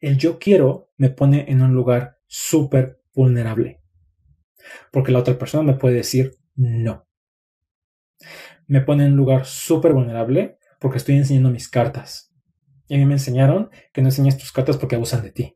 El yo quiero me pone en un lugar súper vulnerable. Porque la otra persona me puede decir no. Me pone en un lugar súper vulnerable porque estoy enseñando mis cartas. Y a mí me enseñaron que no enseñes tus cartas porque abusan de ti.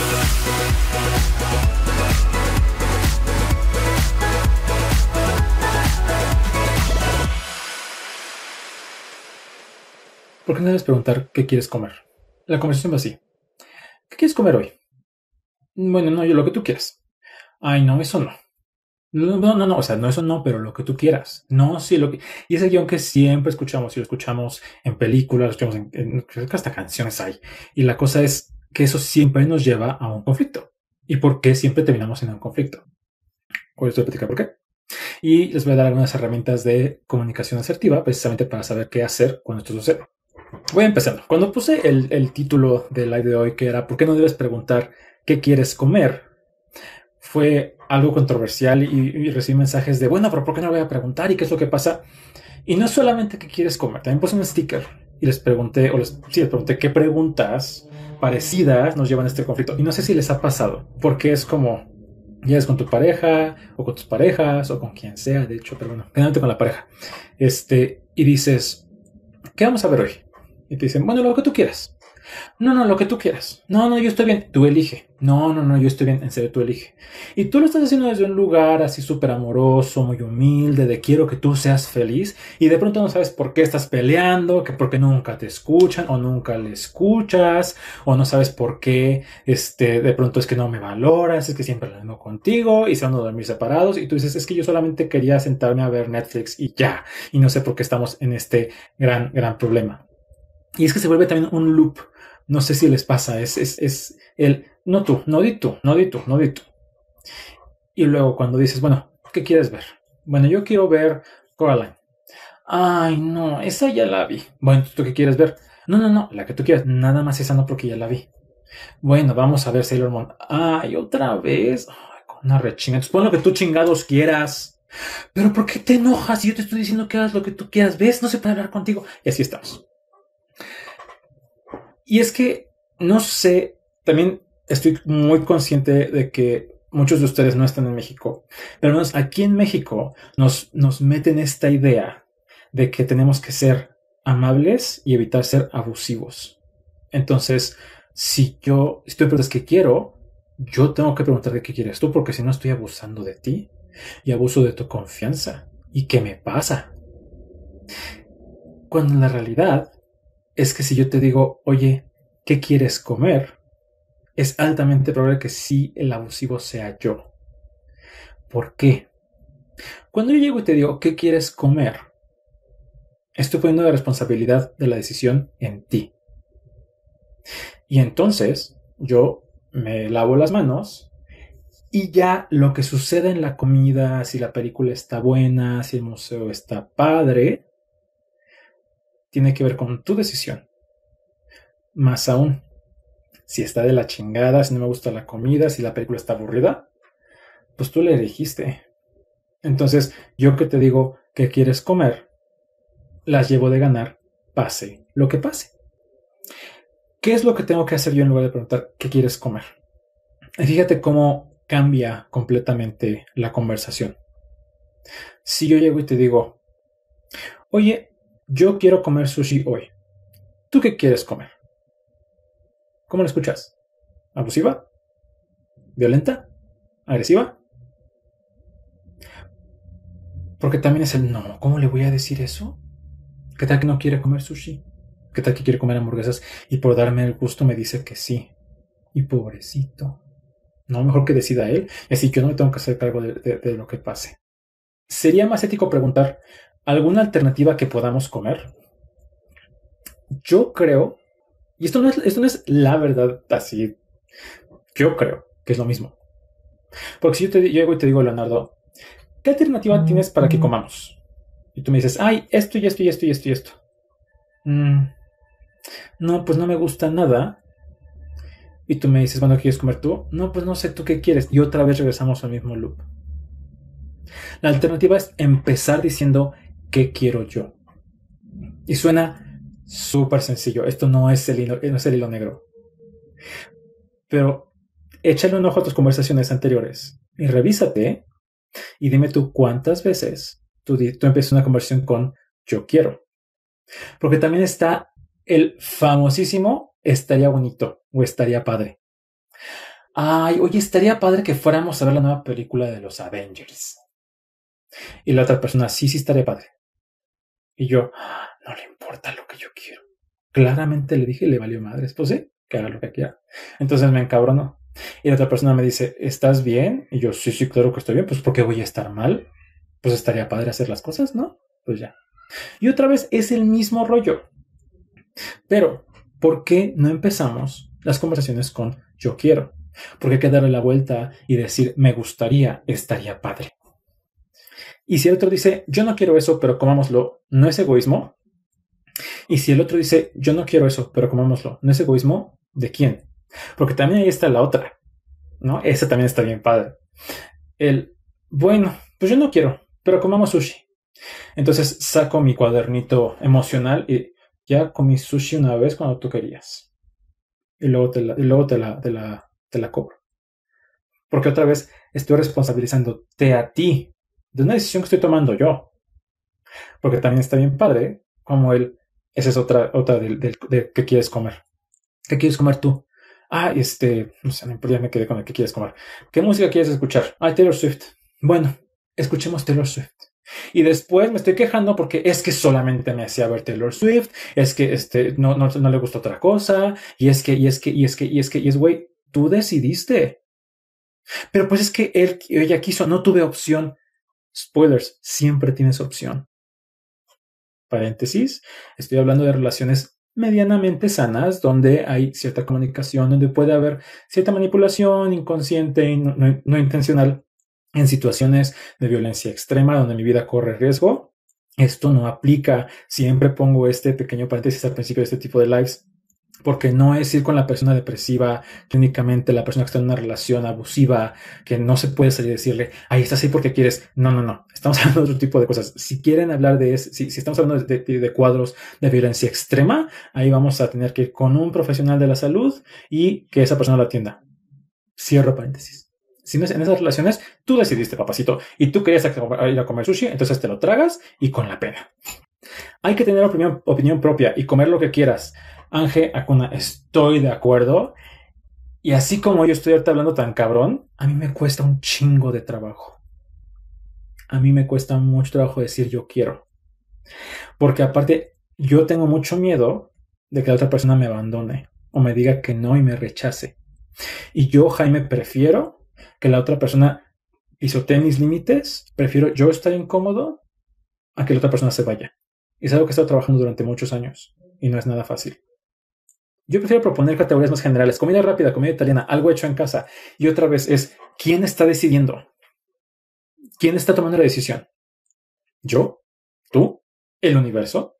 ¿Por qué no debes preguntar qué quieres comer? La conversación va así. ¿Qué quieres comer hoy? Bueno, no, yo lo que tú quieras. Ay, no, eso no. No, no, no, o sea, no eso no, pero lo que tú quieras. No, sí, lo que... Y ese guion que siempre escuchamos, y lo escuchamos en películas, lo escuchamos en, hasta canciones hay. Y la cosa es, que eso siempre nos lleva a un conflicto. ¿Y por qué siempre terminamos en un conflicto? Hoy les voy a platicar por qué. Y les voy a dar algunas herramientas de comunicación asertiva precisamente para saber qué hacer cuando esto sucede. Voy empezando. Cuando puse el, título del live de hoy, que era ¿por qué no debes preguntar qué quieres comer? Fue algo controversial y, recibí mensajes de, bueno, pero ¿por qué no voy a preguntar? ¿Y qué es lo que pasa? Y no solamente qué quieres comer, también puse un sticker y les pregunté, o les, sí, les pregunté qué preguntas parecidas nos llevan a este conflicto. Y no sé si les ha pasado, porque es como, es con tu pareja, o con tus parejas, o con quien sea, de hecho, pero bueno, generalmente con la pareja. Este, y dices, ¿qué vamos a ver hoy? Y te dicen, bueno, lo que tú quieras. No, no, lo que tú quieras. No, no, yo estoy bien. Tú elige. No, no, no, yo estoy bien. En serio, tú elige. Y tú lo estás haciendo desde un lugar así súper amoroso, muy humilde, de quiero que tú seas feliz. Y de pronto no sabes por qué estás peleando, que porque nunca te escuchan o nunca le escuchas, o no sabes por qué, este, de pronto es que no me valoras, es que siempre lo vengo contigo y se van a dormir separados. Y tú dices, es que yo solamente quería sentarme a ver Netflix y ya. Y no sé por qué estamos en este gran, gran problema. Y es que se vuelve también un loop no sé si les pasa, es, es, es el, no tú, no di tú, no di tú, no di tú. Y luego cuando dices, bueno, ¿qué quieres ver? Bueno, yo quiero ver Coraline. Ay, no, esa ya la vi. Bueno, ¿tú qué quieres ver? No, no, no, la que tú quieras, nada más esa no porque ya la vi. Bueno, vamos a ver Sailor Moon. Ay, otra vez. Ay, con una rechinga. Entonces pon lo que tú chingados quieras. Pero ¿por qué te enojas? Yo te estoy diciendo que hagas lo que tú quieras. ¿Ves? No se puede hablar contigo. Y así estamos. Y es que, no sé, también estoy muy consciente de que muchos de ustedes no están en México, pero aquí en México nos, nos meten esta idea de que tenemos que ser amables y evitar ser abusivos. Entonces, si yo estoy preguntando qué quiero, yo tengo que preguntar de qué quieres tú, porque si no estoy abusando de ti y abuso de tu confianza. ¿Y qué me pasa? Cuando en la realidad es que si yo te digo, oye, ¿qué quieres comer? Es altamente probable que sí el abusivo sea yo. ¿Por qué? Cuando yo llego y te digo, ¿qué quieres comer? Estoy poniendo la responsabilidad de la decisión en ti. Y entonces yo me lavo las manos y ya lo que sucede en la comida, si la película está buena, si el museo está padre, tiene que ver con tu decisión. Más aún, si está de la chingada, si no me gusta la comida, si la película está aburrida, pues tú le elegiste. Entonces, yo que te digo que quieres comer, las llevo de ganar, pase lo que pase. ¿Qué es lo que tengo que hacer yo en lugar de preguntar qué quieres comer? fíjate cómo cambia completamente la conversación. Si yo llego y te digo, oye, yo quiero comer sushi hoy. ¿Tú qué quieres comer? ¿Cómo lo escuchas? ¿Abusiva? ¿Violenta? ¿Agresiva? Porque también es el no. ¿Cómo le voy a decir eso? ¿Qué tal que no quiere comer sushi? ¿Qué tal que quiere comer hamburguesas y por darme el gusto me dice que sí? Y pobrecito. No, mejor que decida él. Y así yo no me tengo que hacer cargo de, de lo que pase. Sería más ético preguntar, ¿Alguna alternativa que podamos comer? Yo creo, Y esto no es, esto no es la verdad así. Yo creo que es lo mismo. Porque si yo, te, llego y te digo, Leonardo, ¿qué alternativa tienes para que comamos? Y tú me dices, ay, esto y esto y esto y esto y esto. Mm, no, pues no me gusta nada. Y tú me dices, bueno, ¿qué quieres comer tú? No, pues no sé tú qué quieres. Y otra vez regresamos al mismo loop. La alternativa es empezar diciendo, ¿qué quiero yo? Y suena súper sencillo. Esto no es, el hilo, no es el hilo negro. Pero échale un ojo a tus conversaciones anteriores y revísate y dime tú cuántas veces tú, tú empiezas una conversación con yo quiero. Porque también está el famosísimo estaría bonito o estaría padre. Ay, oye, estaría padre que fuéramos a ver la nueva película de los Avengers. Y la otra persona, sí, sí, estaría padre. Y yo, no le importa lo que yo quiero. Claramente le dije, le valió madres. Pues sí, que haga lo que quiera. Entonces me encabronó. Y la otra persona me dice, ¿estás bien? Y yo, sí, sí, claro que estoy bien. Pues porque voy a estar mal. Pues estaría padre hacer las cosas, ¿no? Pues ya. Y otra vez es el mismo rollo. Pero, ¿por qué no empezamos las conversaciones con yo quiero? Porque hay que darle la vuelta y decir me gustaría, estaría padre. Y si el otro dice yo no quiero eso, pero comámoslo, ¿no es egoísmo? Y si el otro dice yo no quiero eso, pero comámoslo, ¿no es egoísmo? ¿De quién? Porque también ahí está la otra, ¿no? Esa también está bien padre. El, bueno, pues yo no quiero, pero comamos sushi. Entonces saco mi cuadernito emocional y ya comí sushi una vez cuando tú querías. Y luego te la, y luego te la, te la, te la cobro. Porque otra vez estoy responsabilizándote a ti de una decisión que estoy tomando yo. Porque también está bien padre, como él, esa es otra, otra de, de, qué quieres comer. ¿Qué quieres comer tú? Ah, este, no sé, ya me quedé con el que quieres comer. ¿Qué música quieres escuchar? Ah, Taylor Swift. Bueno, escuchemos Taylor Swift. Y después me estoy quejando porque es que solamente me hacía ver Taylor Swift, es que este, no, no, no le gusta otra cosa, y es que, y es que, y es que, y es que, y es, güey, tú decidiste. Pero pues es que él, ella quiso, no tuve opción. Spoilers, siempre tienes opción. Paréntesis, estoy hablando de relaciones medianamente sanas, donde hay cierta comunicación, donde puede haber cierta manipulación inconsciente y no intencional en situaciones de violencia extrema donde mi vida corre riesgo. Esto no aplica. Siempre pongo este pequeño paréntesis al principio de este tipo de lives. Porque no es ir con la persona depresiva, clínicamente la persona que está en una relación abusiva, que no se puede salir y decirle, ahí estás ahí porque quieres. No, no, no. Estamos hablando de otro tipo de cosas. Si quieren hablar de eso, si, estamos hablando de, de, cuadros de violencia extrema, ahí vamos a tener que ir con un profesional de la salud y que esa persona lo atienda. Cierro paréntesis si no es en esas relaciones, tú decidiste, papacito, y tú querías ir a comer sushi, entonces te lo tragas y con la pena. Hay que tener opinión, opinión propia y comer lo que quieras. Ángel Acuna, estoy de acuerdo. Y así como yo estoy hablando tan cabrón, a mí me cuesta un chingo de trabajo. A mí me cuesta mucho trabajo decir yo quiero. Porque aparte, yo tengo mucho miedo de que la otra persona me abandone o me diga que no y me rechace. Y yo, Jaime, prefiero que la otra persona pisotee mis límites, prefiero yo estar incómodo a que la otra persona se vaya. Es algo que he estado trabajando durante muchos años y no es nada fácil. Yo prefiero proponer categorías más generales, comida rápida, comida italiana, algo hecho en casa. Y otra vez es, ¿quién está decidiendo? ¿Quién está tomando la decisión? ¿Yo? ¿Tú? ¿El universo?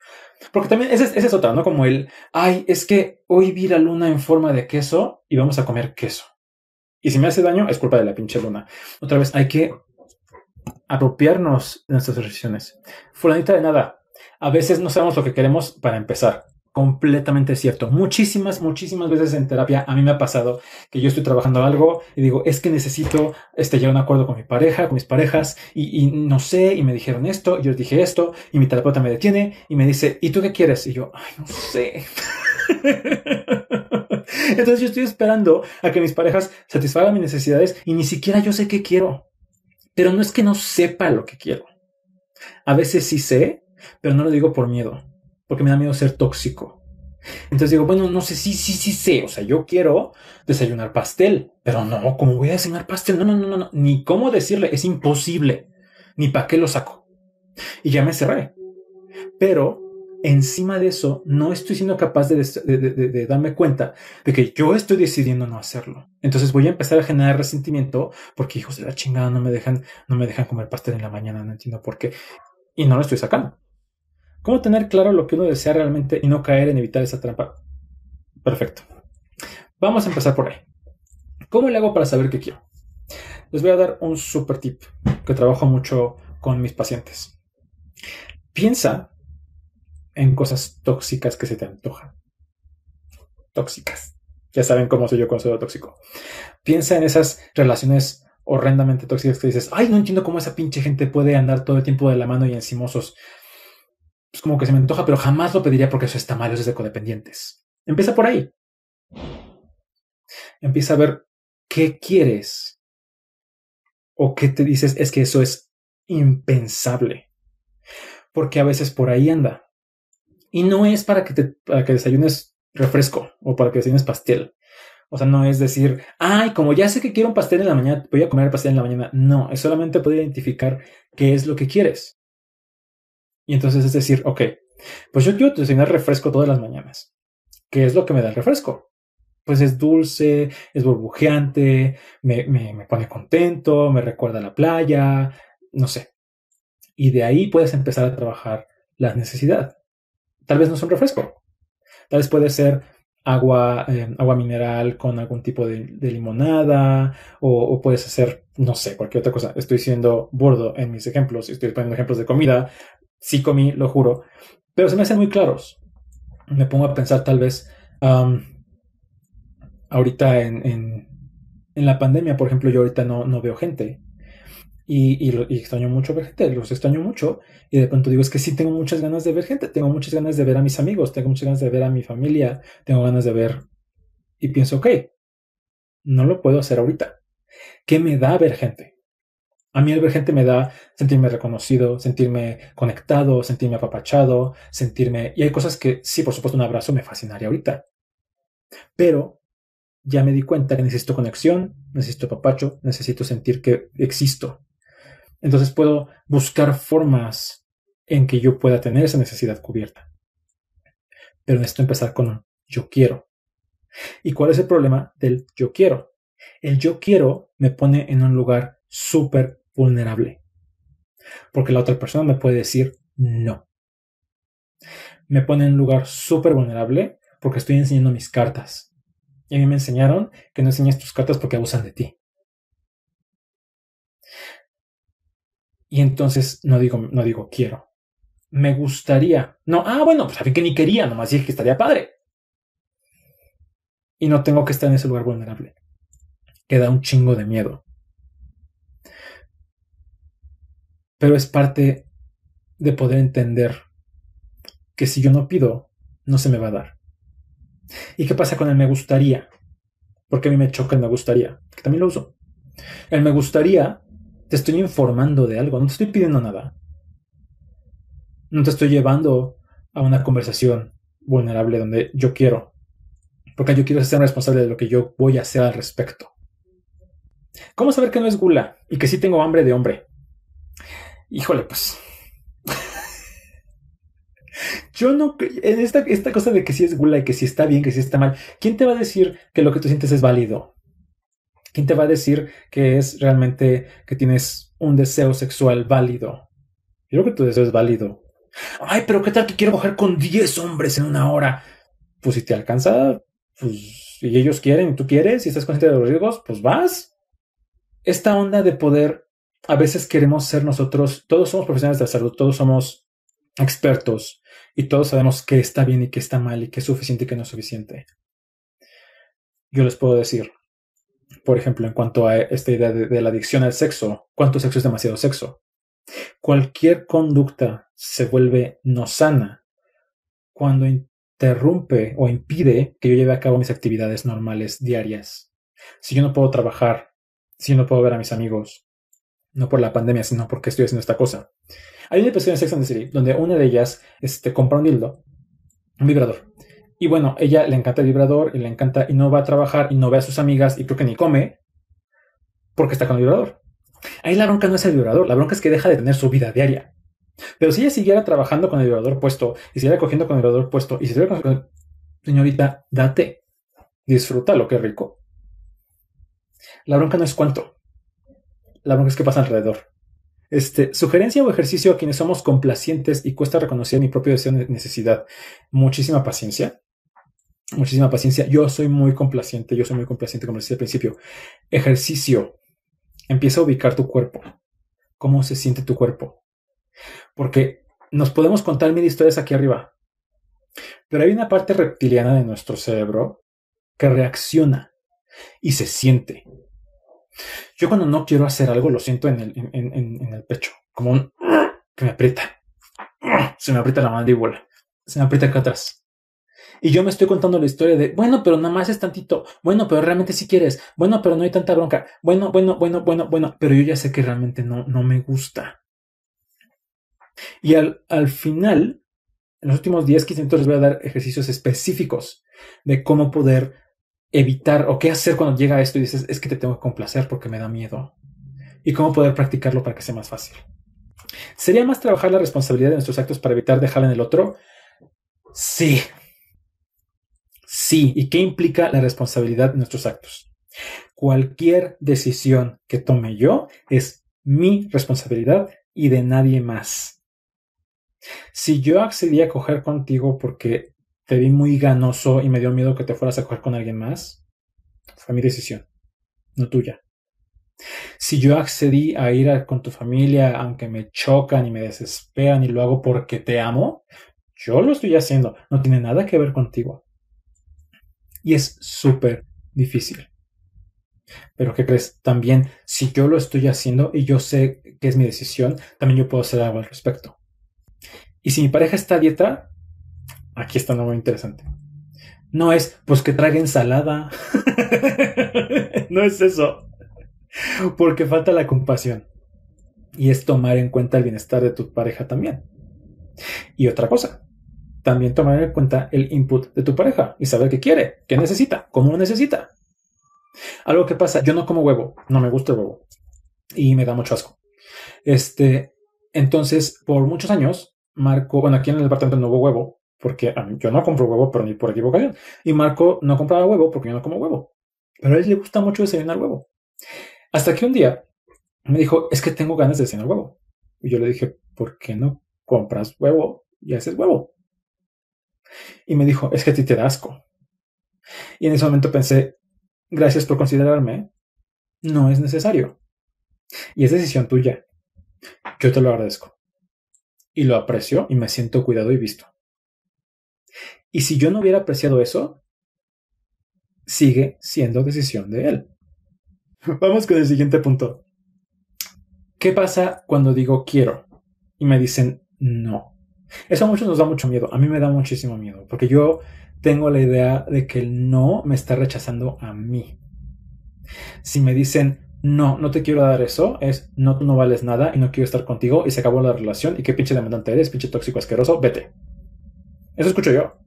Porque también esa es, otra, ¿no? Como el, ay, es que hoy vi la luna en forma de queso y vamos a comer queso. Y si me hace daño, es culpa de la pinche luna. Otra vez, hay que apropiarnos de nuestras decisiones. Fulanita de nada. A veces no sabemos lo que queremos para empezar. Completamente cierto. Muchísimas, muchísimas veces en terapia a mí me ha pasado que yo estoy trabajando algo y digo, es que necesito este, llegar a un acuerdo con mi pareja, con mis parejas, y, no sé, y me dijeron esto, y yo dije esto, y mi terapeuta me detiene y me dice, ¿y tú qué quieres? Y yo, ay, no sé. Entonces yo estoy esperando a que mis parejas satisfagan mis necesidades y ni siquiera yo sé qué quiero. Pero no es que no sepa lo que quiero. A veces sí sé, pero no lo digo por miedo, porque me da miedo ser tóxico. Entonces digo, bueno, no sé, sí, sí, sí sé. O sea, yo quiero desayunar pastel, pero no, ¿cómo voy a desayunar pastel? No, no, no, no, ni cómo decirle, es imposible. Ni para qué lo saco. Y ya me cerré. Pero encima de eso, no estoy siendo capaz de, darme cuenta de que yo estoy decidiendo no hacerlo. Entonces voy a empezar a generar resentimiento porque hijos de la chingada no me dejan, no me dejan comer pastel en la mañana, no entiendo por qué. Y no lo estoy sacando. ¿Cómo tener claro lo que uno desea realmente y no caer en evitar esa trampa? Perfecto. Vamos a empezar por ahí. ¿Cómo le hago para saber qué quiero? Les voy a dar un super tip que trabajo mucho con mis pacientes. Piensa en cosas tóxicas que se te antojan. Tóxicas. Ya saben cómo soy yo con considero tóxico. Piensa en esas relaciones horrendamente tóxicas que dices, ay, no entiendo cómo esa pinche gente puede andar todo el tiempo de la mano y encimosos. Es como que se me antoja, pero jamás lo pediría porque eso está mal, eso es de codependientes. Empieza por ahí. Empieza a ver qué quieres o qué te dices, es que eso es impensable. Porque a veces por ahí anda. Y no es para que, te, para que desayunes refresco o para que desayunes pastel. O sea, no es decir, ay, como ya sé que quiero un pastel en la mañana, voy a comer el pastel en la mañana. No, es solamente poder identificar qué es lo que quieres. Y entonces es decir, ok, pues yo quiero desayunar refresco todas las mañanas. ¿Qué es lo que me da el refresco? Pues es dulce, es burbujeante, me, me, pone contento, me recuerda a la playa, no sé. Y de ahí puedes empezar a trabajar la necesidad. Tal vez no es un refresco. Tal vez puede ser agua, eh, agua mineral con algún tipo de, limonada o, puedes hacer, no sé, cualquier otra cosa. Estoy siendo burdo en mis ejemplos, estoy poniendo ejemplos de comida. Sí comí, lo juro, pero se me hacen muy claros. Me pongo a pensar tal vez ahorita en, en, la pandemia, por ejemplo, yo ahorita no, no veo gente. Y, extraño mucho ver gente, los extraño mucho. Y de pronto digo, es que sí tengo muchas ganas de ver gente, tengo muchas ganas de ver a mis amigos, tengo muchas ganas de ver a mi familia, tengo ganas de ver. Y pienso, ok, no lo puedo hacer ahorita. ¿Qué me da ver gente? A mí el ver gente me da sentirme reconocido, sentirme conectado, sentirme apapachado, sentirme... Y hay cosas que sí, por supuesto, un abrazo me fascinaría ahorita. Pero ya me di cuenta que necesito conexión, necesito apapacho, necesito sentir que existo. Entonces puedo buscar formas en que yo pueda tener esa necesidad cubierta. Pero necesito empezar con un yo quiero. ¿Y cuál es el problema del yo quiero? El yo quiero me pone en un lugar súper vulnerable. Porque la otra persona me puede decir no. Me pone en un lugar súper vulnerable porque estoy enseñando mis cartas. Y a mí me enseñaron que no enseñes tus cartas porque abusan de ti. Y entonces no digo, no digo quiero. Me gustaría. No, ah, bueno, pues a que ni quería, nomás dije que estaría padre. Y no tengo que estar en ese lugar vulnerable. Que da un chingo de miedo. Pero es parte de poder entender que si yo no pido, no se me va a dar. ¿Y qué pasa con el me gustaría? Porque a mí me choca el me gustaría, que también lo uso. El me gustaría te estoy informando de algo, no te estoy pidiendo nada. No te estoy llevando a una conversación vulnerable donde yo quiero, porque yo quiero ser responsable de lo que yo voy a hacer al respecto. ¿Cómo saber que no es gula y que sí tengo hambre de hombre? Híjole, pues. Yo no. En esta, esta cosa de que sí es gula y que sí está bien, que sí está mal, ¿quién te va a decir que lo que tú sientes es válido? ¿Quién te va a decir que es realmente que tienes un deseo sexual válido? Yo creo que tu deseo es válido. Ay, pero ¿qué tal que quiero coger con 10 hombres en una hora? Pues si te alcanza, pues si ellos quieren y tú quieres y estás consciente de los riesgos, pues vas. Esta onda de poder, a veces queremos ser nosotros, todos somos profesionales de la salud, todos somos expertos y todos sabemos qué está bien y qué está mal y qué es suficiente y qué no es suficiente. Yo les puedo decir, por ejemplo, en cuanto a esta idea de, la adicción al sexo, ¿cuánto sexo es demasiado sexo? Cualquier conducta se vuelve no sana cuando interrumpe o impide que yo lleve a cabo mis actividades normales diarias. Si yo no puedo trabajar, si yo no puedo ver a mis amigos, no por la pandemia, sino porque estoy haciendo esta cosa. Hay una episodio en Sex and the City donde una de ellas este, compra un dildo, un vibrador, y bueno, ella le encanta el vibrador y le encanta y no va a trabajar y no ve a sus amigas y creo que ni come porque está con el vibrador. Ahí la bronca no es el vibrador, la bronca es que deja de tener su vida diaria. Pero si ella siguiera trabajando con el vibrador puesto y siguiera cogiendo con el vibrador puesto y siguiera con... Señorita, date. Disfrútalo, qué rico. La bronca no es cuánto. La bronca es qué pasa alrededor. Este, sugerencia o ejercicio a quienes somos complacientes y cuesta reconocer mi propio deseo de necesidad. Muchísima paciencia. Muchísima paciencia. Yo soy muy complaciente. Yo soy muy complaciente, como decía al principio. Ejercicio. Empieza a ubicar tu cuerpo. ¿Cómo se siente tu cuerpo? Porque nos podemos contar mil historias aquí arriba. Pero hay una parte reptiliana de nuestro cerebro que reacciona y se siente. Yo cuando no quiero hacer algo lo siento en el, pecho, como un que me aprieta. Se me aprieta la mandíbula, se me aprieta acá atrás. Y yo me estoy contando la historia de, bueno, pero nada más es tantito, bueno, pero realmente si quieres, bueno, pero no hay tanta bronca, bueno, bueno, bueno, bueno, bueno, pero yo ya sé que realmente no, no me gusta. Y al, al final, en los últimos 10, 15 minutos les voy a dar ejercicios específicos de cómo poder evitar o qué hacer cuando llega esto y dices, es que te tengo que complacer porque me da miedo. Y cómo poder practicarlo para que sea más fácil. ¿Sería más trabajar la responsabilidad de nuestros actos para evitar dejarla en el otro? Sí. Sí. ¿Y qué implica la responsabilidad de nuestros actos? Cualquier decisión que tome yo es mi responsabilidad y de nadie más. Si yo accedí a coger contigo porque te vi muy ganoso y me dio miedo que te fueras a coger con alguien más, fue mi decisión, no tuya. Si yo accedí a ir con tu familia, aunque me chocan y me desesperan y lo hago porque te amo, yo lo estoy haciendo, no tiene nada que ver contigo. Y es súper difícil. Pero ¿qué crees? También, si yo lo estoy haciendo y yo sé que es mi decisión, también yo puedo hacer algo al respecto. Y si mi pareja está a dieta, Aquí está muy interesante. No es, pues que trague ensalada. no es eso. Porque falta la compasión. Y es tomar en cuenta el bienestar de tu pareja también. Y otra cosa, también tomar en cuenta el input de tu pareja y saber qué quiere, qué necesita, cómo lo necesita. Algo que pasa, yo no como huevo, no me gusta el huevo y me da mucho asco. Este, entonces, por muchos años, Marco, bueno, aquí en el departamento no hubo huevo, porque yo no compro huevo, pero ni por equivocación. Y Marco no compraba huevo porque yo no como huevo. Pero a él le gusta mucho desayunar huevo. Hasta que un día me dijo, es que tengo ganas de desayunar huevo. Y yo le dije, ¿por qué no compras huevo y haces huevo? Y me dijo, es que a ti te da asco. Y en ese momento pensé, gracias por considerarme. No es necesario. Y es decisión tuya. Yo te lo agradezco. Y lo aprecio y me siento cuidado y visto. Y si yo no hubiera apreciado eso, sigue siendo decisión de él. Vamos con el siguiente punto. ¿Qué pasa cuando digo quiero y me dicen no? Eso a muchos nos da mucho miedo. A mí me da muchísimo miedo porque yo tengo la idea de que el no me está rechazando a mí. Si me dicen no, no te quiero dar eso, es no, tú no vales nada y no quiero estar contigo y se acabó la relación y qué pinche demandante eres, pinche tóxico asqueroso, vete. Eso escucho yo.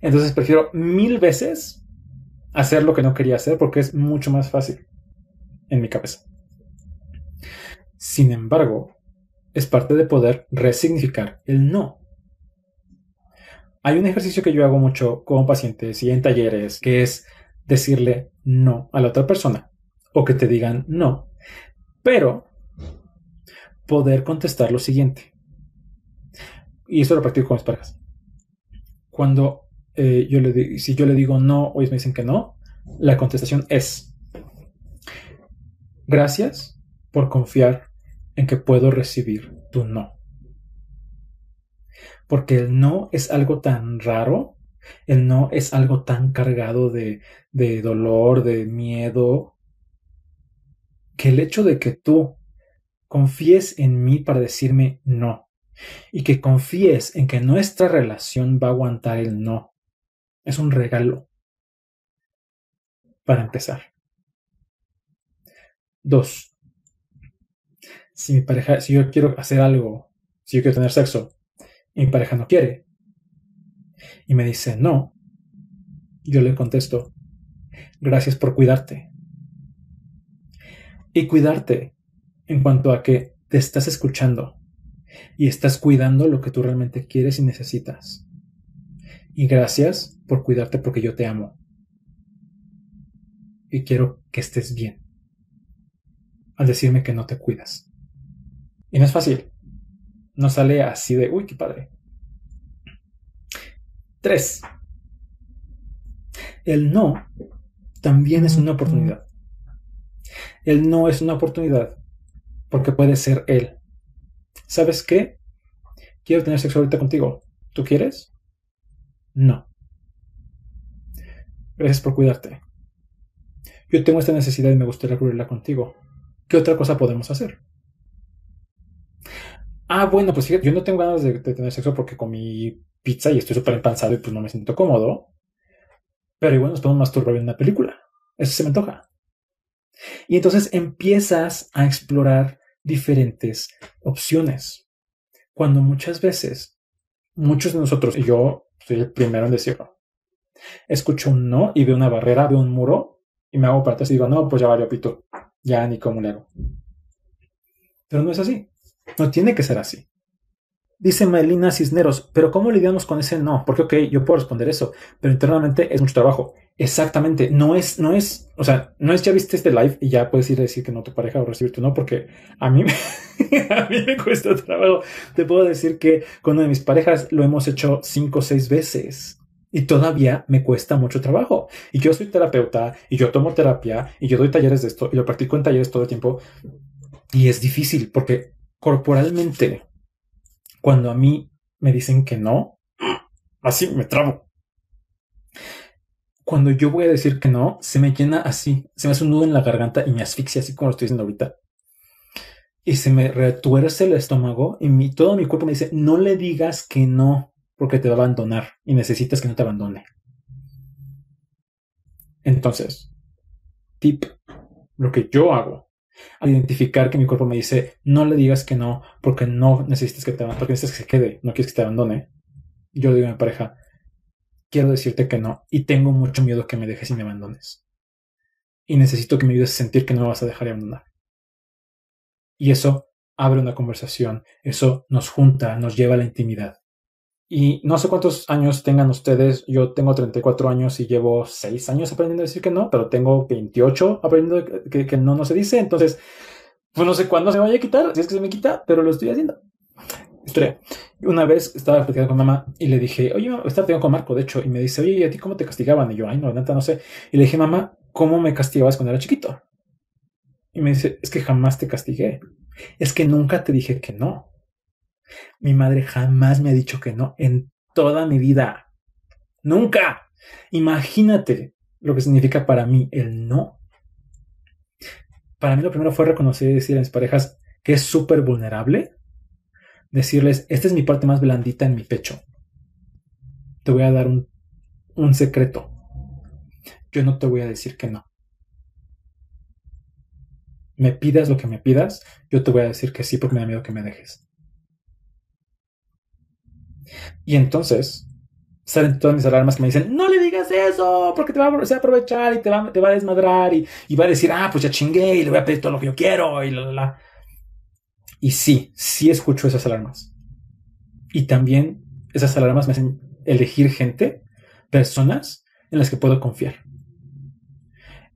Entonces prefiero mil veces hacer lo que no quería hacer porque es mucho más fácil en mi cabeza. Sin embargo, es parte de poder resignificar el no. Hay un ejercicio que yo hago mucho con pacientes y en talleres que es decirle no a la otra persona o que te digan no, pero poder contestar lo siguiente. Y esto lo practico con mis parejas. Cuando eh, yo le si yo le digo no o me dicen que no, la contestación es gracias por confiar en que puedo recibir tu no. Porque el no es algo tan raro, el no es algo tan cargado de, de dolor, de miedo, que el hecho de que tú confíes en mí para decirme no y que confíes en que nuestra relación va a aguantar el no es un regalo para empezar. Dos, si mi pareja, si yo quiero hacer algo, si yo quiero tener sexo, y mi pareja no quiere, y me dice no, yo le contesto, gracias por cuidarte. Y cuidarte en cuanto a que te estás escuchando Y estás cuidando lo que tú realmente quieres y necesitas. Y gracias por cuidarte porque yo te amo. Y quiero que estés bien. Al decirme que no te cuidas. Y no es fácil. No sale así de, uy, qué padre. Tres. El no también es una oportunidad. El no es una oportunidad porque puede ser él. ¿Sabes qué? Quiero tener sexo ahorita contigo. ¿Tú quieres? No. Gracias por cuidarte. Yo tengo esta necesidad y me gustaría cubrirla contigo. ¿Qué otra cosa podemos hacer? Ah, bueno, pues yo no tengo ganas de, tener sexo porque comí pizza y estoy súper empanzado y pues no me siento cómodo. Pero igual nos podemos masturbar en una película. Eso se me antoja. Y entonces empiezas a explorar diferentes opciones. Cuando muchas veces, muchos de nosotros, y yo soy el primero en decirlo, escucho un no y veo una barrera, veo un muro y me hago para atrás y digo, no, pues ya valió pito, ya ni cómo le hago. Pero no es así. No tiene que ser así. Dice Melina Cisneros, pero ¿cómo lidiamos con ese no? Porque, ok, yo puedo responder eso, pero internamente es mucho trabajo. Exactamente, no es, no es, o sea, no es ya viste este live y ya puedes ir a decir que no tu pareja o recibir tu no, porque a mí, a mí me cuesta trabajo. Te puedo decir que con una de mis parejas lo hemos hecho cinco o seis veces y todavía me cuesta mucho trabajo. Y yo soy terapeuta y yo tomo terapia y yo doy talleres de esto y lo practico en talleres todo el tiempo y es difícil porque corporalmente cuando a mí me dicen que no, así me trabo. Cuando yo voy a decir que no, se me llena así, se me hace un nudo en la garganta y me asfixia así como lo estoy diciendo ahorita. Y se me retuerce el estómago y todo mi cuerpo me dice, no le digas que no, porque te va a abandonar y necesitas que no te abandone. Entonces, tip, lo que yo hago al identificar que mi cuerpo me dice, no le digas que no, porque no necesitas que te porque necesitas que se quede, no quieres que te abandone. Yo le digo a mi pareja, quiero decirte que no, y tengo mucho miedo que me dejes y me abandones. Y necesito que me ayudes a sentir que no me vas a dejar y abandonar. Y eso abre una conversación, eso nos junta, nos lleva a la intimidad. Y no sé cuántos años tengan ustedes. Yo tengo 34 años y llevo 6 años aprendiendo a decir que no, pero tengo 28 aprendiendo que, que no no se dice. Entonces, pues no sé cuándo se me vaya a quitar, si es que se me quita, pero lo estoy haciendo. Una vez estaba platicando con mamá y le dije, oye, estaba platicando con Marco, de hecho, y me dice, oye, ¿y a ti cómo te castigaban? Y yo, ay, no, neta, no sé. Y le dije, mamá, ¿cómo me castigabas cuando era chiquito? Y me dice, es que jamás te castigué. Es que nunca te dije que no. Mi madre jamás me ha dicho que no en toda mi vida. Nunca. Imagínate lo que significa para mí el no. Para mí lo primero fue reconocer y decir a mis parejas que es súper vulnerable. Decirles, esta es mi parte más blandita en mi pecho. Te voy a dar un, un secreto. Yo no te voy a decir que no. Me pidas lo que me pidas, yo te voy a decir que sí porque me da miedo que me dejes. Y entonces salen todas mis alarmas que me dicen, no le digas eso, porque te va a aprovechar y te va, te va a desmadrar y, y, va a decir, ah, pues ya chingué y le voy a pedir todo lo que yo quiero y la, la, la. Y sí, sí escucho esas alarmas. Y también esas alarmas me hacen elegir gente, personas en las que puedo confiar.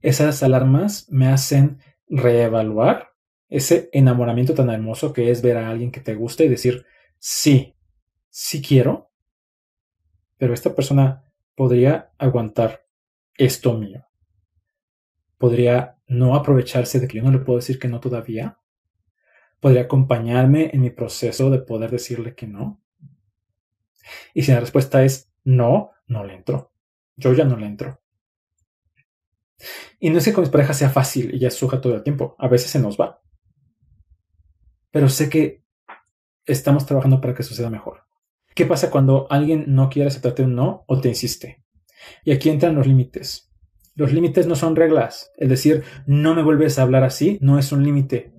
Esas alarmas me hacen reevaluar ese enamoramiento tan hermoso que es ver a alguien que te gusta y decir, sí, sí quiero, pero esta persona podría aguantar esto mío. Podría no aprovecharse de que yo no le puedo decir que no todavía. Podría acompañarme en mi proceso de poder decirle que no. Y si la respuesta es no, no le entro. Yo ya no le entro. Y no es que con mis parejas sea fácil y ya suja todo el tiempo. A veces se nos va. Pero sé que estamos trabajando para que suceda mejor. ¿Qué pasa cuando alguien no quiere aceptarte un no o te insiste? Y aquí entran los límites. Los límites no son reglas. Es decir, no me vuelves a hablar así, no es un límite.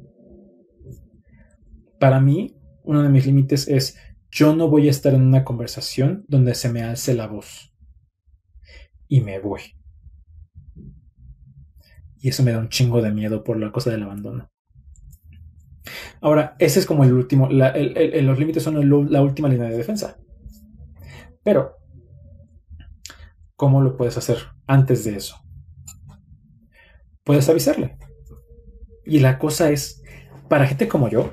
Para mí, uno de mis límites es yo no voy a estar en una conversación donde se me alce la voz. Y me voy. Y eso me da un chingo de miedo por la cosa del abandono. Ahora, ese es como el último, los límites son la última línea de defensa. Pero, ¿cómo lo puedes hacer antes de eso? Puedes avisarle. Y la cosa es, para gente como yo,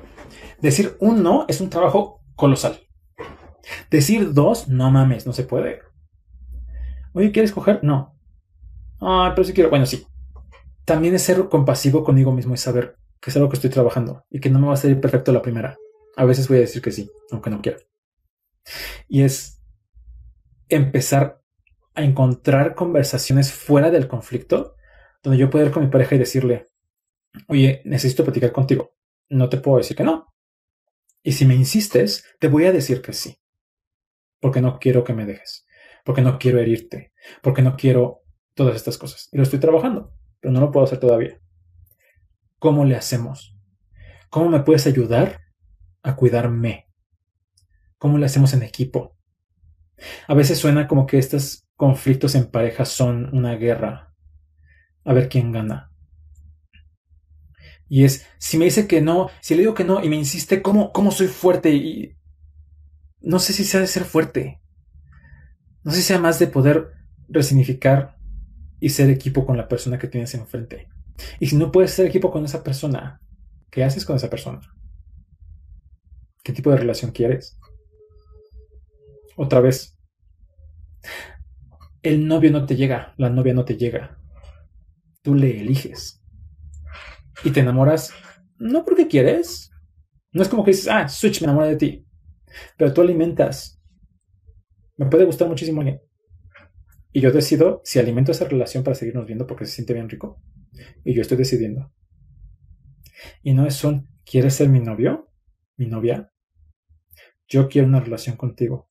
decir un no es un trabajo colosal. Decir dos, no mames, no se puede. Oye, ¿quieres coger? No. Ah, pero si quiero. Bueno, sí. También es ser compasivo conmigo mismo y saber que es algo que estoy trabajando y que no me va a salir perfecto la primera. A veces voy a decir que sí, aunque no quiera. Y es empezar a encontrar conversaciones fuera del conflicto donde yo pueda ir con mi pareja y decirle, oye, necesito platicar contigo. No te puedo decir que no. Y si me insistes, te voy a decir que sí. Porque no quiero que me dejes. Porque no quiero herirte. Porque no quiero todas estas cosas. Y lo estoy trabajando, pero no lo puedo hacer todavía. ¿Cómo le hacemos? ¿Cómo me puedes ayudar a cuidarme? ¿Cómo le hacemos en equipo? A veces suena como que estos conflictos en pareja son una guerra. A ver quién gana. Y es, si me dice que no, si le digo que no y me insiste, ¿cómo, cómo soy fuerte? Y no sé si sea de ser fuerte. No sé si sea más de poder resignificar y ser equipo con la persona que tienes enfrente. Y si no puedes ser equipo con esa persona, ¿qué haces con esa persona? ¿Qué tipo de relación quieres? Otra vez, el novio no te llega, la novia no te llega. Tú le eliges. Y te enamoras no porque quieres. No es como que dices, ah, Switch me enamora de ti. Pero tú alimentas. Me puede gustar muchísimo. Y yo decido si alimento esa relación para seguirnos viendo porque se siente bien rico. Y yo estoy decidiendo. Y no es un, ¿quieres ser mi novio? ¿Mi novia? Yo quiero una relación contigo.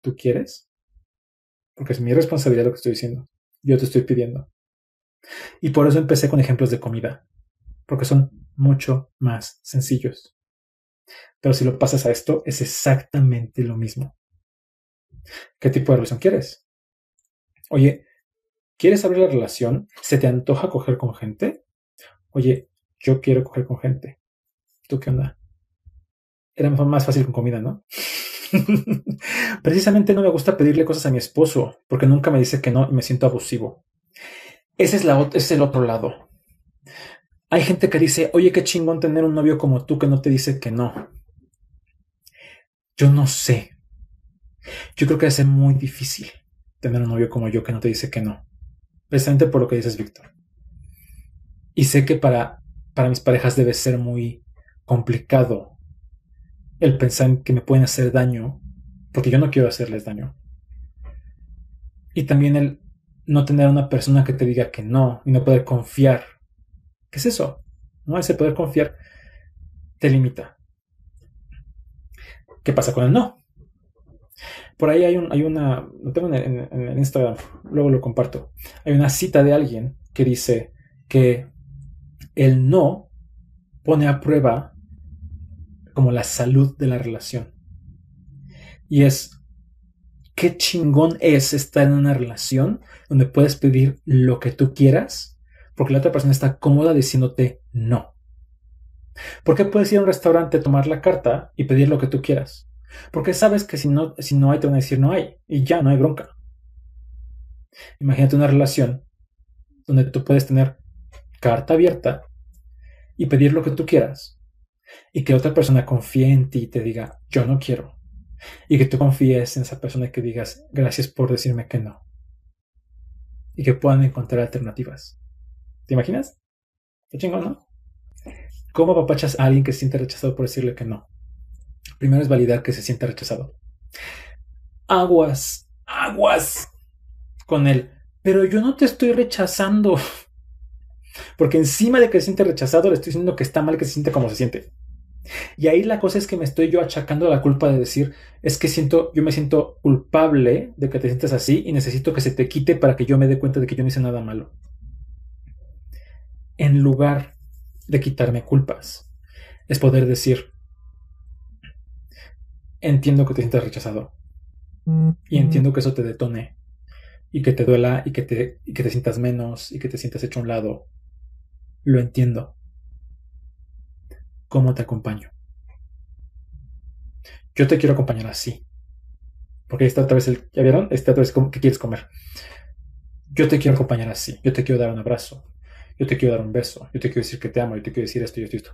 ¿Tú quieres? Porque es mi responsabilidad lo que estoy diciendo. Yo te estoy pidiendo. Y por eso empecé con ejemplos de comida. Porque son mucho más sencillos. Pero si lo pasas a esto, es exactamente lo mismo. ¿Qué tipo de relación quieres? Oye, ¿quieres abrir la relación? ¿Se te antoja coger con gente? Oye, yo quiero coger con gente. ¿Tú qué onda? Era más fácil con comida, ¿no? Precisamente no me gusta pedirle cosas a mi esposo porque nunca me dice que no y me siento abusivo. Ese es, la, ese es el otro lado. Hay gente que dice, oye, qué chingón tener un novio como tú que no te dice que no. Yo no sé. Yo creo que va a ser muy difícil tener un novio como yo que no te dice que no. Precisamente por lo que dices, Víctor. Y sé que para, para mis parejas debe ser muy complicado el pensar que me pueden hacer daño, porque yo no quiero hacerles daño. Y también el no tener una persona que te diga que no y no poder confiar. ¿Qué es eso? No, ese poder confiar te limita. ¿Qué pasa con el no? Por ahí hay, un, hay una, lo tengo en, en, Instagram, luego lo comparto. Hay una cita de alguien que dice que el no pone a prueba como la salud de la relación. Y es, qué chingón es estar en una relación donde puedes pedir lo que tú quieras porque la otra persona está cómoda diciéndote no. ¿Por qué puedes ir a un restaurante, tomar la carta y pedir lo que tú quieras? Porque sabes que si no, si no hay, te van a decir no hay. Y ya, no hay bronca. Imagínate una relación donde tú puedes tener carta abierta y pedir lo que tú quieras. Y que otra persona confíe en ti y te diga, yo no quiero. Y que tú confíes en esa persona y que digas, gracias por decirme que no. Y que puedan encontrar alternativas. ¿Te imaginas? Qué chingón, ¿no? ¿Cómo apapachas a alguien que se siente rechazado por decirle que no? Primero es validar que se siente rechazado. Aguas, aguas con él. Pero yo no te estoy rechazando. Porque encima de que se siente rechazado, le estoy diciendo que está mal que se siente como se siente. Y ahí la cosa es que me estoy yo achacando la culpa de decir, es que siento, yo me siento culpable de que te sientes así y necesito que se te quite para que yo me dé cuenta de que yo no hice nada malo. En lugar de quitarme culpas, es poder decir, entiendo que te sientas rechazado. Y entiendo que eso te detone. Y que te duela y que te, y que te sientas menos y que te sientas hecho a un lado. Lo entiendo. cómo te acompaño. Yo te quiero acompañar así. Porque esta otra vez el, ¿ya vieron? Esta otra vez, ¿qué quieres comer? Yo te quiero acompañar así. Yo te quiero dar un abrazo. Yo te quiero dar un beso. Yo te quiero decir que te amo. Yo te quiero decir esto y esto y esto.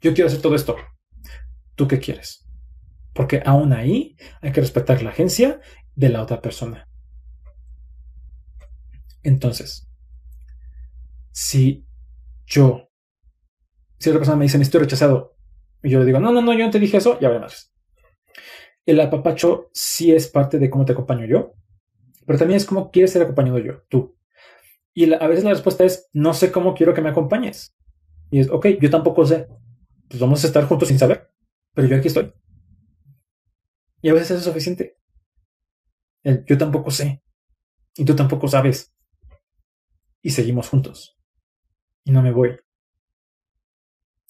Yo quiero hacer todo esto. ¿Tú qué quieres? Porque aún ahí hay que respetar la agencia de la otra persona. Entonces, si yo, si otra persona me dice, me estoy rechazado, y yo le digo, no, no, no, yo no te dije eso, ya verás. El apapacho sí es parte de cómo te acompaño yo, pero también es cómo quieres ser acompañado yo, tú. Y a veces la respuesta es, no sé cómo quiero que me acompañes. Y es, ok, yo tampoco sé. Pues vamos a estar juntos sin saber, pero yo aquí estoy. Y a veces eso es suficiente. yo tampoco sé. Y tú tampoco sabes. Y seguimos juntos. Y no me voy.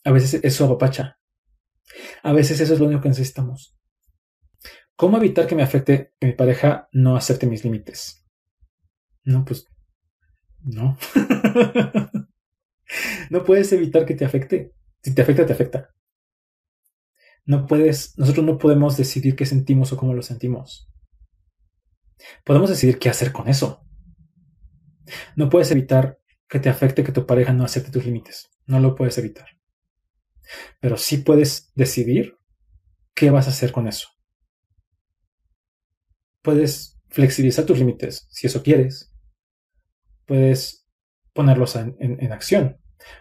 A veces eso apapacha. A veces eso es lo único que necesitamos. ¿Cómo evitar que me afecte que mi pareja no acepte mis límites? No, pues no. no puedes evitar que te afecte. Si te afecta, te afecta. No puedes, nosotros no podemos decidir qué sentimos o cómo lo sentimos. Podemos decidir qué hacer con eso. No puedes evitar que te afecte que tu pareja no acepte tus límites. No lo puedes evitar. Pero sí puedes decidir qué vas a hacer con eso puedes flexibilizar tus límites si eso quieres. Puedes ponerlos en, acción.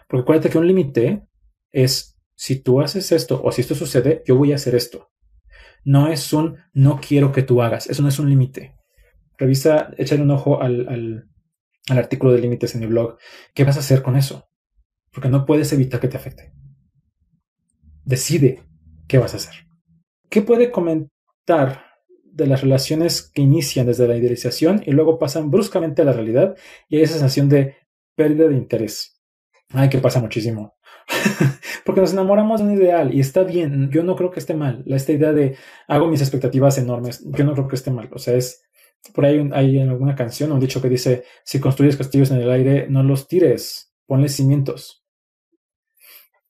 Porque acuérdate que un límite es si tú haces esto o si esto sucede, yo voy a hacer esto. No es un no quiero que tú hagas. Eso no es un límite. Revisa, échale un ojo al, al artículo de límites en mi blog. ¿Qué vas a hacer con eso? Porque no puedes evitar que te afecte. Decide qué vas a hacer. ¿Qué puede comentar de las relaciones que inician desde la idealización y luego pasan bruscamente a la realidad y hay esa sensación de pérdida de interés. Ay, que pasa muchísimo. Porque nos enamoramos de un ideal y está bien. Yo no creo que esté mal. Esta idea de hago mis expectativas enormes, yo no creo que esté mal. O sea, es por ahí hay en alguna canción un dicho que dice: si construyes castillos en el aire, no los tires, ponle cimientos.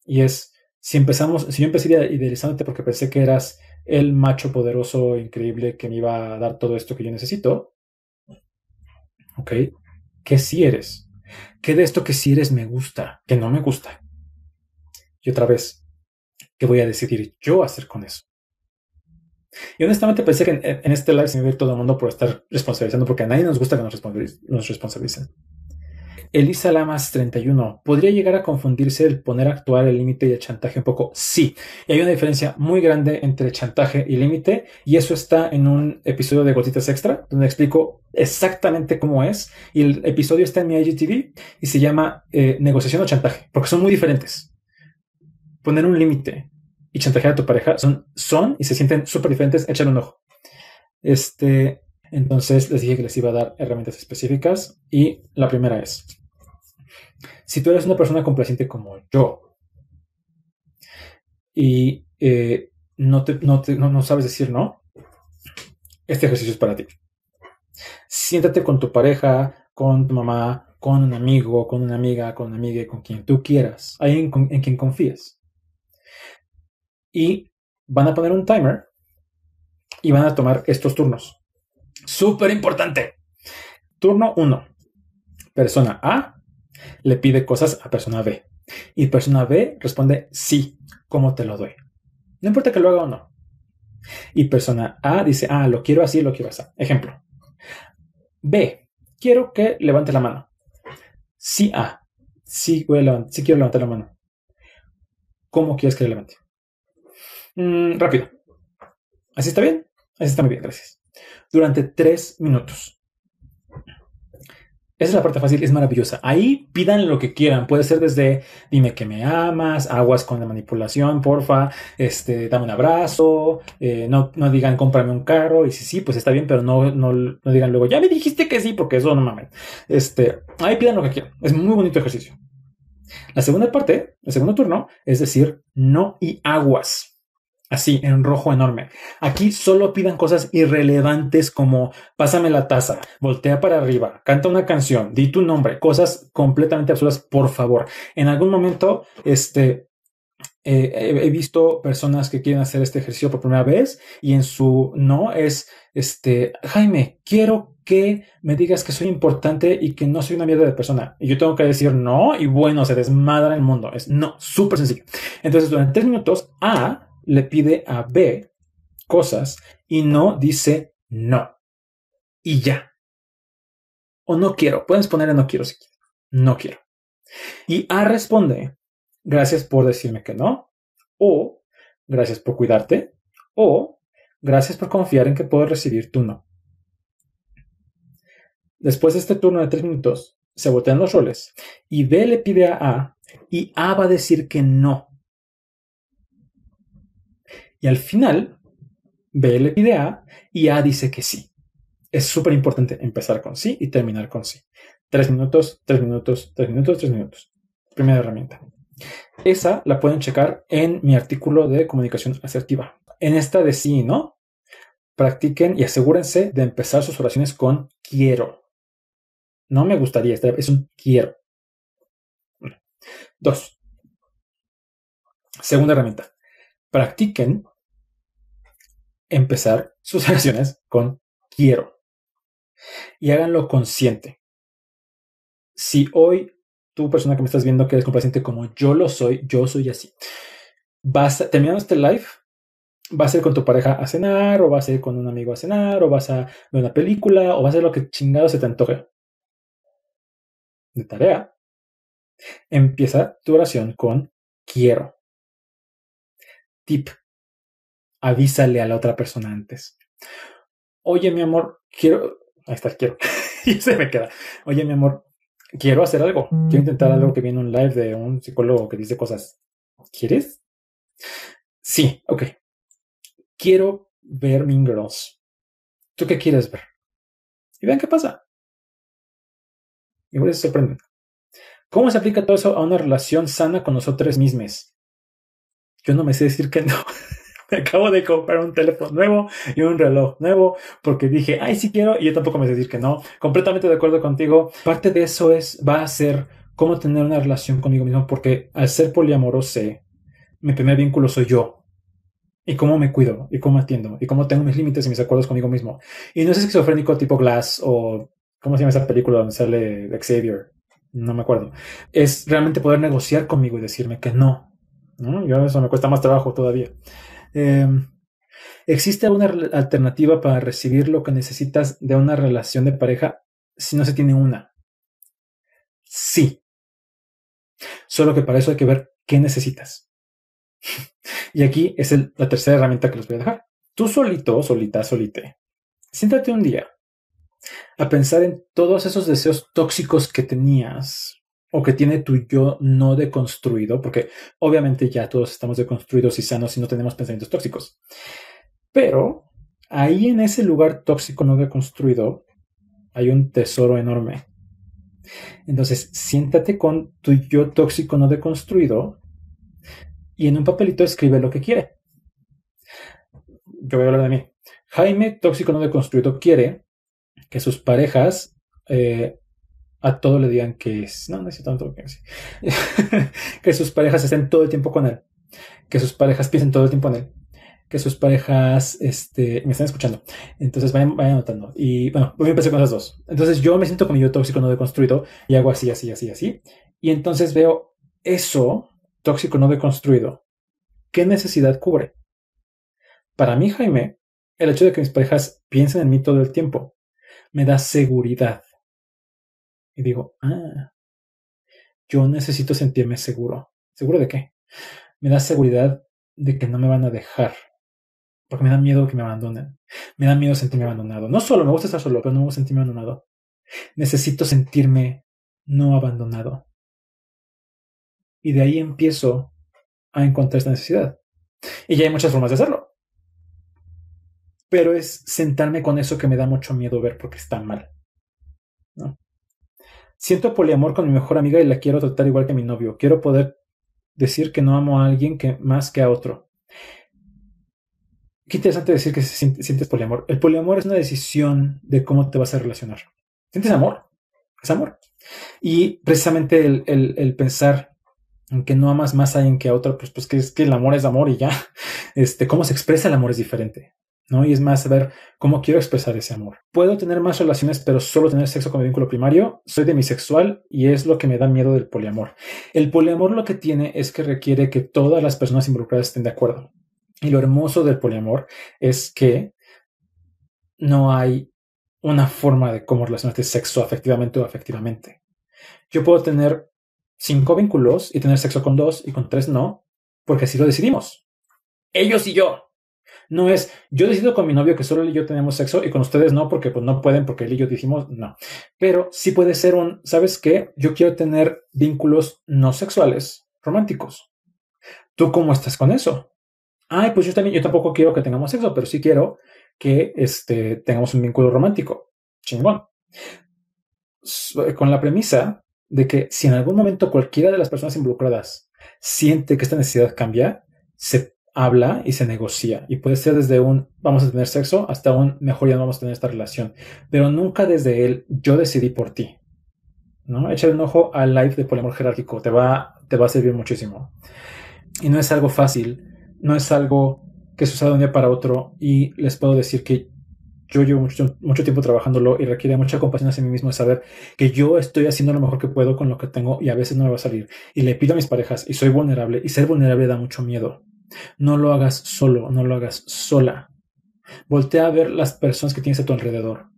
Y es si empezamos, si yo empecé idealizándote porque pensé que eras el macho poderoso, increíble que me iba a dar todo esto que yo necesito. ¿Ok? ¿Qué si eres? ¿Qué de esto que si eres me gusta? Que no me gusta. Y otra vez, ¿qué voy a decidir yo hacer con eso? Y honestamente pensé que en, este live se me iba todo el mundo por estar responsabilizando, porque a nadie nos gusta que nos responsabilicen. Elisa Lamas 31. ¿Podría llegar a confundirse el poner a actuar el límite y el chantaje un poco? Sí. Y hay una diferencia muy grande entre chantaje y límite. Y eso está en un episodio de Gotitas Extra, donde explico exactamente cómo es. Y el episodio está en mi IGTV y se llama eh, negociación o chantaje, porque son muy diferentes. Poner un límite y chantajear a tu pareja son, son y se sienten súper diferentes. Échale un ojo. Este, entonces les dije que les iba a dar herramientas específicas y la primera es, si tú eres una persona complaciente como yo y eh, no, te, no, sabes decir no, este ejercicio es para ti. Siéntate con tu pareja, con tu mamá, con un amigo, con una amiga, con una amiga, con quien tú quieras, alguien en quien confíes. Y van a poner un timer y van a tomar estos turnos. Súper importante. Turno 1. Persona A le pide cosas a persona B. Y persona B responde sí, ¿cómo te lo doy? No importa que lo haga o no. Y persona A dice, ah, lo quiero así, lo quiero así. Ejemplo. B, quiero que levante la mano. Sí, A, sí, quiero levantar la mano. ¿Cómo quieres que le levante? Mm, rápido. ¿Así está bien? Así está muy bien, gracias. Durante tres minutos. Esa es la parte fácil, es maravillosa. Ahí pidan lo que quieran. Puede ser desde dime que me amas, aguas con la manipulación, porfa, este, dame un abrazo, eh, no, no digan cómprame un carro, y si sí, pues está bien, pero no, no, no digan luego, ya me dijiste que sí, porque eso no mames. Este, ahí pidan lo que quieran. Es muy bonito ejercicio. La segunda parte, el segundo turno, es decir, no y aguas así en rojo enorme. Aquí solo pidan cosas irrelevantes como pásame la taza, voltea para arriba, canta una canción, di tu nombre, cosas completamente absurdas, por favor. En algún momento, este, Eh, he visto personas que quieren hacer este ejercicio por primera vez y en su no es, este, Jaime, quiero que me digas que soy importante y que no soy una mierda de persona. Y yo tengo que decir no y bueno, se desmadra el mundo. Es no, súper sencillo. Entonces, durante tres minutos, A le pide a B cosas y no dice no. Y ya. O no quiero. Puedes ponerle no quiero si quieres. No quiero. Y A responde gracias por decirme que no, o gracias por cuidarte, o gracias por confiar en que puedo recibir tu no. Después de este turno de tres minutos, se voltean los roles y B le pide a A y A va a decir que no. Y al final, B le pide a y A dice que sí. Es súper importante empezar con sí y terminar con sí. Tres minutos, tres minutos, tres minutos, tres minutos. Primera herramienta. Esa la pueden checar en mi artículo de comunicación asertiva. En esta de sí y no, practiquen y asegúrense de empezar sus oraciones con quiero. No me gustaría, es un quiero. Dos. Segunda herramienta. Practiquen empezar sus oraciones con quiero. Y háganlo consciente. Si hoy tú, persona que me estás viendo, que eres complaciente como yo lo soy, yo soy así. Vas terminando este live, vas a ir con tu pareja a cenar, o vas a ir con un amigo a cenar, o vas a ver una película, o vas a hacer lo que chingado se te antoje. De tarea. Empieza tu oración con quiero. Tip. Avísale a la otra persona antes. Oye, mi amor, quiero. Ahí está, quiero. y se me queda. Oye, mi amor, quiero hacer algo. Quiero intentar algo que viene un live de un psicólogo que dice cosas. ¿Quieres? Sí, ok. Quiero ver Mean Girls. ¿Tú qué quieres ver? Y vean qué pasa. Igual se sorprenden. ¿Cómo se aplica todo eso a una relación sana con nosotros mismos? Yo no me sé decir que no. acabo de comprar un teléfono nuevo y un reloj nuevo porque dije, ay, sí quiero, y yo tampoco me decir que no. Completamente de acuerdo contigo. Parte de eso es, va a ser cómo tener una relación conmigo mismo, porque al ser poliamoroso, mi primer vínculo soy yo. Y cómo me cuido, y cómo atiendo, y cómo tengo mis límites y mis acuerdos conmigo mismo. Y no es esquizofrénico tipo Glass o, ¿cómo se llama esa película donde sale Xavier? No me acuerdo. Es realmente poder negociar conmigo y decirme que no. ¿no? Yo eso me cuesta más trabajo todavía. Em, ¿Existe alguna alternativa para recibir lo que necesitas de una relación de pareja si no se tiene una? Sí. Solo que para eso hay que ver qué necesitas. y aquí es la tercera herramienta que les voy a dejar. Tú solito, solita, solite. Siéntate un día a pensar en todos esos deseos tóxicos que tenías o que tiene tu yo no deconstruido, porque obviamente ya todos estamos deconstruidos y sanos y no tenemos pensamientos tóxicos. Pero ahí en ese lugar tóxico no deconstruido hay un tesoro enorme. Entonces, siéntate con tu yo tóxico no deconstruido y en un papelito escribe lo que quiere. Yo voy a hablar de mí. Jaime, tóxico no deconstruido, quiere que sus parejas eh, a todo le digan que es, no, necesito tanto que, que sus parejas estén todo el tiempo con él, que sus parejas piensen todo el tiempo en él, que sus parejas, este, me están escuchando. Entonces vayan, vayan notando. Y bueno, voy a empezar con esas dos. Entonces yo me siento con mi yo tóxico no deconstruido y hago así, así, así, así. Y entonces veo eso, tóxico no deconstruido. ¿Qué necesidad cubre? Para mí, Jaime, el hecho de que mis parejas piensen en mí todo el tiempo me da seguridad y digo, ah, yo necesito sentirme seguro. ¿Seguro de qué? Me da seguridad de que no me van a dejar. Porque me da miedo que me abandonen. Me da miedo sentirme abandonado. No solo me gusta estar solo, pero no me gusta sentirme abandonado. Necesito sentirme no abandonado. Y de ahí empiezo a encontrar esta necesidad. Y ya hay muchas formas de hacerlo. Pero es sentarme con eso que me da mucho miedo ver porque está mal. ¿no? Siento poliamor con mi mejor amiga y la quiero tratar igual que mi novio. Quiero poder decir que no amo a alguien que más que a otro. Qué interesante decir que sientes poliamor. El poliamor es una decisión de cómo te vas a relacionar. ¿Sientes amor? Es amor. Y precisamente el, pensar, aunque no amas más a alguien que a otro, pues, pues que es que el amor es amor y ya. Este, cómo se expresa el amor es diferente. ¿No? Y es más saber cómo quiero expresar ese amor. Puedo tener más relaciones, pero solo tener sexo con mi vínculo primario. Soy demisexual y es lo que me da miedo del poliamor. El poliamor lo que tiene es que requiere que todas las personas involucradas estén de acuerdo. Y lo hermoso del poliamor es que no hay una forma de cómo relacionarte sexo afectivamente o afectivamente. Yo puedo tener cinco vínculos y tener sexo con dos y con tres no, porque así lo decidimos. Ellos y yo. No es, yo decido con mi novio que solo él y yo tenemos sexo y con ustedes no, porque pues no pueden, porque él y yo dijimos no. Pero sí puede ser un, ¿sabes qué? Yo quiero tener vínculos no sexuales, románticos. ¿Tú cómo estás con eso? Ay, pues yo también, yo tampoco quiero que tengamos sexo, pero sí quiero que este, tengamos un vínculo romántico. Chingón. Con la premisa de que si en algún momento cualquiera de las personas involucradas siente que esta necesidad cambia, se habla y se negocia. Y puede ser desde un vamos a tener sexo hasta un mejor ya no vamos a tener esta relación. Pero nunca desde el yo decidí por ti. ¿no? Echa un ojo al live de poliamor jerárquico. Te va, te va a servir muchísimo. Y no es algo fácil. No es algo que suceda de un día para otro. Y les puedo decir que yo llevo mucho, mucho tiempo trabajándolo y requiere mucha compasión hacia mí mismo de saber que yo estoy haciendo lo mejor que puedo con lo que tengo y a veces no me va a salir. Y le pido a mis parejas y soy vulnerable. Y ser vulnerable da mucho miedo no lo hagas solo, no lo hagas sola. Voltea a ver las personas que tienes a tu alrededor.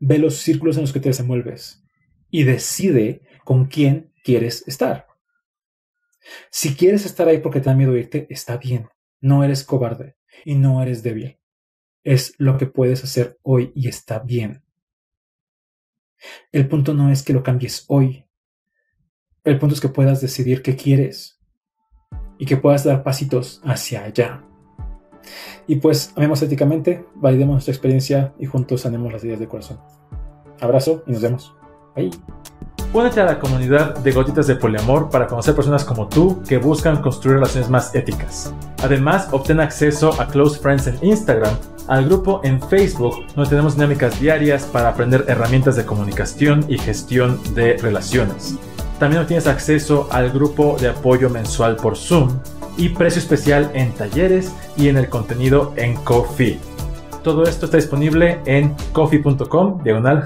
Ve los círculos en los que te desenvuelves y decide con quién quieres estar. Si quieres estar ahí porque te da miedo irte, está bien. No eres cobarde y no eres débil. Es lo que puedes hacer hoy y está bien. El punto no es que lo cambies hoy. El punto es que puedas decidir qué quieres y que puedas dar pasitos hacia allá. Y pues, amemos éticamente, validemos nuestra experiencia y juntos sanemos las ideas de corazón. Abrazo y nos vemos. Bye. Únete a la comunidad de Gotitas de Poliamor para conocer personas como tú que buscan construir relaciones más éticas. Además, obtén acceso a Close Friends en Instagram, al grupo en Facebook, donde tenemos dinámicas diarias para aprender herramientas de comunicación y gestión de relaciones. También obtienes acceso al grupo de apoyo mensual por Zoom y precio especial en talleres y en el contenido en Coffee. Todo esto está disponible en coffee.com diagonal